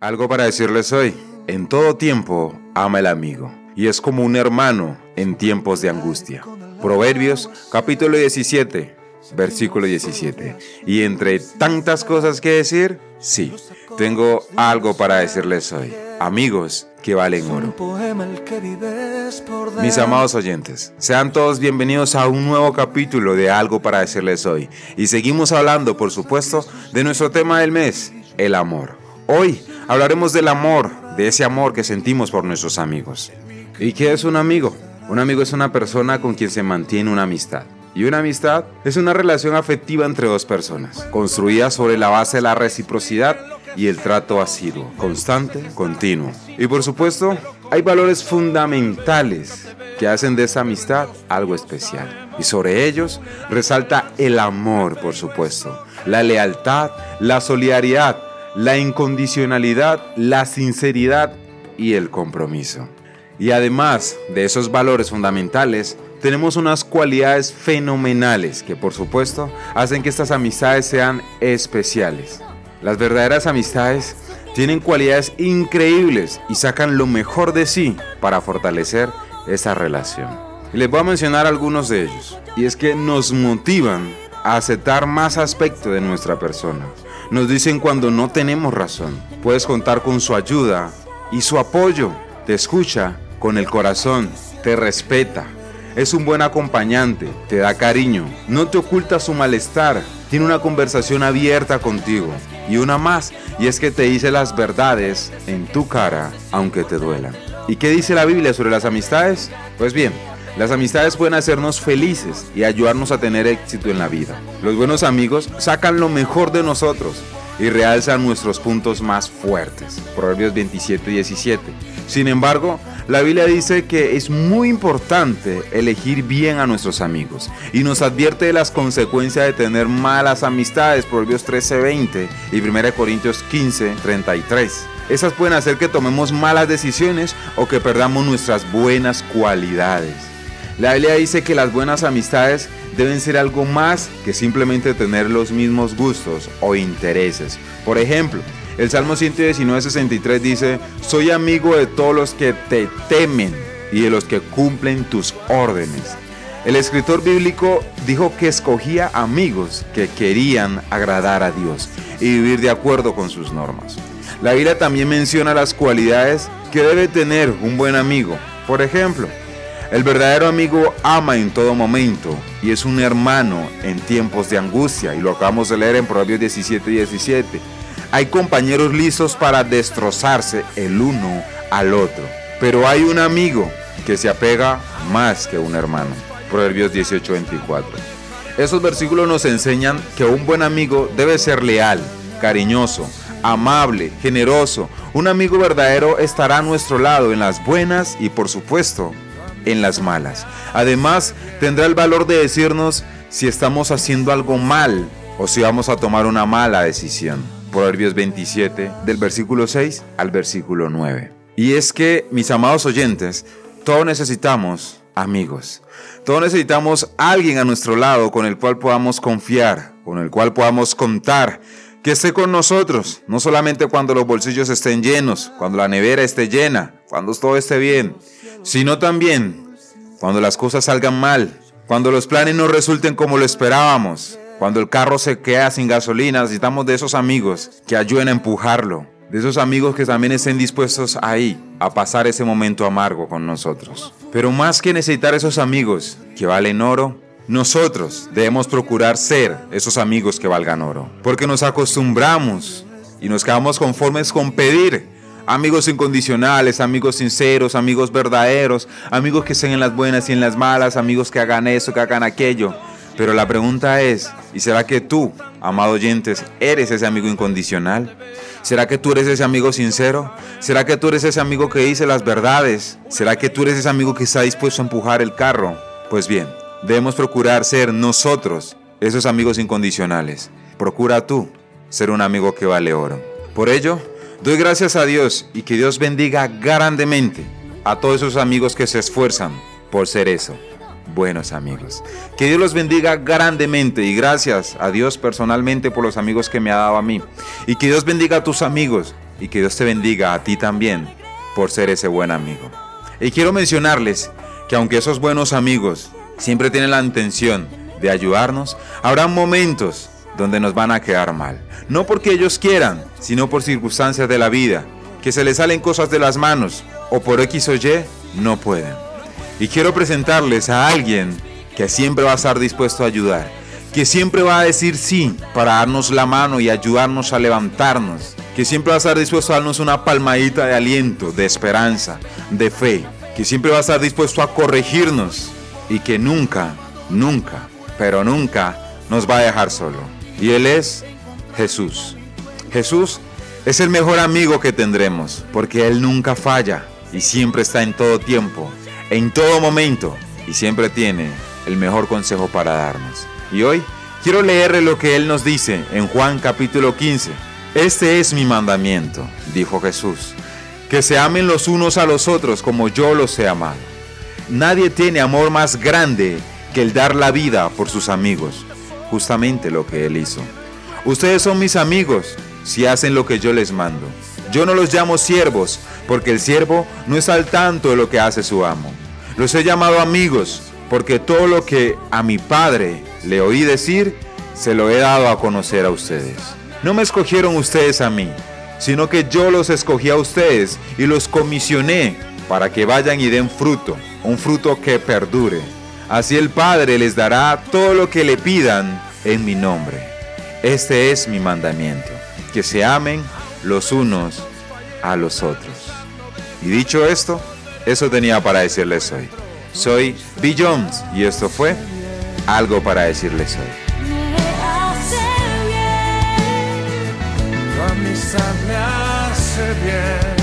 Algo para decirles hoy. En todo tiempo ama el amigo y es como un hermano en tiempos de angustia. Proverbios capítulo 17, versículo 17. Y entre tantas cosas que decir, sí, tengo algo para decirles hoy. Amigos que valen oro. Mis amados oyentes, sean todos bienvenidos a un nuevo capítulo de Algo para decirles hoy. Y seguimos hablando, por supuesto, de nuestro tema del mes, el amor. Hoy hablaremos del amor, de ese amor que sentimos por nuestros amigos. ¿Y qué es un amigo? Un amigo es una persona con quien se mantiene una amistad. Y una amistad es una relación afectiva entre dos personas, construida sobre la base de la reciprocidad y el trato asiduo, constante, continuo. Y por supuesto, hay valores fundamentales que hacen de esa amistad algo especial. Y sobre ellos resalta el amor, por supuesto, la lealtad, la solidaridad, la incondicionalidad, la sinceridad y el compromiso. Y además de esos valores fundamentales, tenemos unas cualidades fenomenales que por supuesto hacen que estas amistades sean especiales. Las verdaderas amistades tienen cualidades increíbles y sacan lo mejor de sí para fortalecer esa relación. Y les voy a mencionar algunos de ellos. Y es que nos motivan a aceptar más aspectos de nuestra persona nos dicen cuando no tenemos razón. Puedes contar con su ayuda y su apoyo. Te escucha con el corazón, te respeta. Es un buen acompañante, te da cariño, no te oculta su malestar, tiene una conversación abierta contigo. Y una más, y es que te dice las verdades en tu cara, aunque te duelan. ¿Y qué dice la Biblia sobre las amistades? Pues bien, las amistades pueden hacernos felices y ayudarnos a tener éxito en la vida. Los buenos amigos sacan lo mejor de nosotros y realzan nuestros puntos más fuertes. Proverbios 27 y 17. Sin embargo, la Biblia dice que es muy importante elegir bien a nuestros amigos y nos advierte de las consecuencias de tener malas amistades. Proverbios 13, 20 y 1 Corintios 15, 33. Esas pueden hacer que tomemos malas decisiones o que perdamos nuestras buenas cualidades. La Biblia dice que las buenas amistades deben ser algo más que simplemente tener los mismos gustos o intereses. Por ejemplo, el Salmo 119, 63 dice, soy amigo de todos los que te temen y de los que cumplen tus órdenes. El escritor bíblico dijo que escogía amigos que querían agradar a Dios y vivir de acuerdo con sus normas. La Biblia también menciona las cualidades que debe tener un buen amigo. Por ejemplo, el verdadero amigo ama en todo momento y es un hermano en tiempos de angustia, y lo acabamos de leer en Proverbios 17 y 17. Hay compañeros listos para destrozarse el uno al otro, pero hay un amigo que se apega más que un hermano. Proverbios 18, 24. Esos versículos nos enseñan que un buen amigo debe ser leal, cariñoso, amable, generoso. Un amigo verdadero estará a nuestro lado en las buenas y por supuesto en las malas. Además, tendrá el valor de decirnos si estamos haciendo algo mal o si vamos a tomar una mala decisión. Proverbios 27, del versículo 6 al versículo 9. Y es que, mis amados oyentes, todos necesitamos amigos. Todos necesitamos alguien a nuestro lado con el cual podamos confiar, con el cual podamos contar, que esté con nosotros, no solamente cuando los bolsillos estén llenos, cuando la nevera esté llena, cuando todo esté bien, sino también cuando las cosas salgan mal, cuando los planes no resulten como lo esperábamos, cuando el carro se queda sin gasolina, necesitamos de esos amigos que ayuden a empujarlo, de esos amigos que también estén dispuestos ahí a pasar ese momento amargo con nosotros. Pero más que necesitar esos amigos que valen oro, nosotros debemos procurar ser esos amigos que valgan oro, porque nos acostumbramos y nos quedamos conformes con pedir amigos incondicionales, amigos sinceros, amigos verdaderos, amigos que estén en las buenas y en las malas, amigos que hagan eso, que hagan aquello. Pero la pregunta es, ¿y será que tú, amado oyentes, eres ese amigo incondicional? ¿Será que tú eres ese amigo sincero? ¿Será que tú eres ese amigo que dice las verdades? ¿Será que tú eres ese amigo que está dispuesto a empujar el carro? Pues bien, debemos procurar ser nosotros esos amigos incondicionales. Procura tú ser un amigo que vale oro. Por ello, Doy gracias a Dios y que Dios bendiga grandemente a todos esos amigos que se esfuerzan por ser eso, buenos amigos. Que Dios los bendiga grandemente y gracias a Dios personalmente por los amigos que me ha dado a mí. Y que Dios bendiga a tus amigos y que Dios te bendiga a ti también por ser ese buen amigo. Y quiero mencionarles que aunque esos buenos amigos siempre tienen la intención de ayudarnos, habrá momentos donde nos van a quedar mal. No porque ellos quieran, sino por circunstancias de la vida, que se les salen cosas de las manos o por X o Y no pueden. Y quiero presentarles a alguien que siempre va a estar dispuesto a ayudar, que siempre va a decir sí para darnos la mano y ayudarnos a levantarnos, que siempre va a estar dispuesto a darnos una palmadita de aliento, de esperanza, de fe, que siempre va a estar dispuesto a corregirnos y que nunca, nunca, pero nunca nos va a dejar solo. Y Él es Jesús. Jesús es el mejor amigo que tendremos, porque Él nunca falla y siempre está en todo tiempo, en todo momento, y siempre tiene el mejor consejo para darnos. Y hoy quiero leerle lo que Él nos dice en Juan capítulo 15. Este es mi mandamiento, dijo Jesús, que se amen los unos a los otros como yo los he amado. Nadie tiene amor más grande que el dar la vida por sus amigos, justamente lo que Él hizo. Ustedes son mis amigos si hacen lo que yo les mando. Yo no los llamo siervos, porque el siervo no es al tanto de lo que hace su amo. Los he llamado amigos, porque todo lo que a mi Padre le oí decir, se lo he dado a conocer a ustedes. No me escogieron ustedes a mí, sino que yo los escogí a ustedes y los comisioné para que vayan y den fruto, un fruto que perdure. Así el Padre les dará todo lo que le pidan en mi nombre. Este es mi mandamiento, que se amen los unos a los otros. Y dicho esto, eso tenía para decirles hoy. Soy Bill Jones y esto fue algo para decirles hoy. Me hace bien.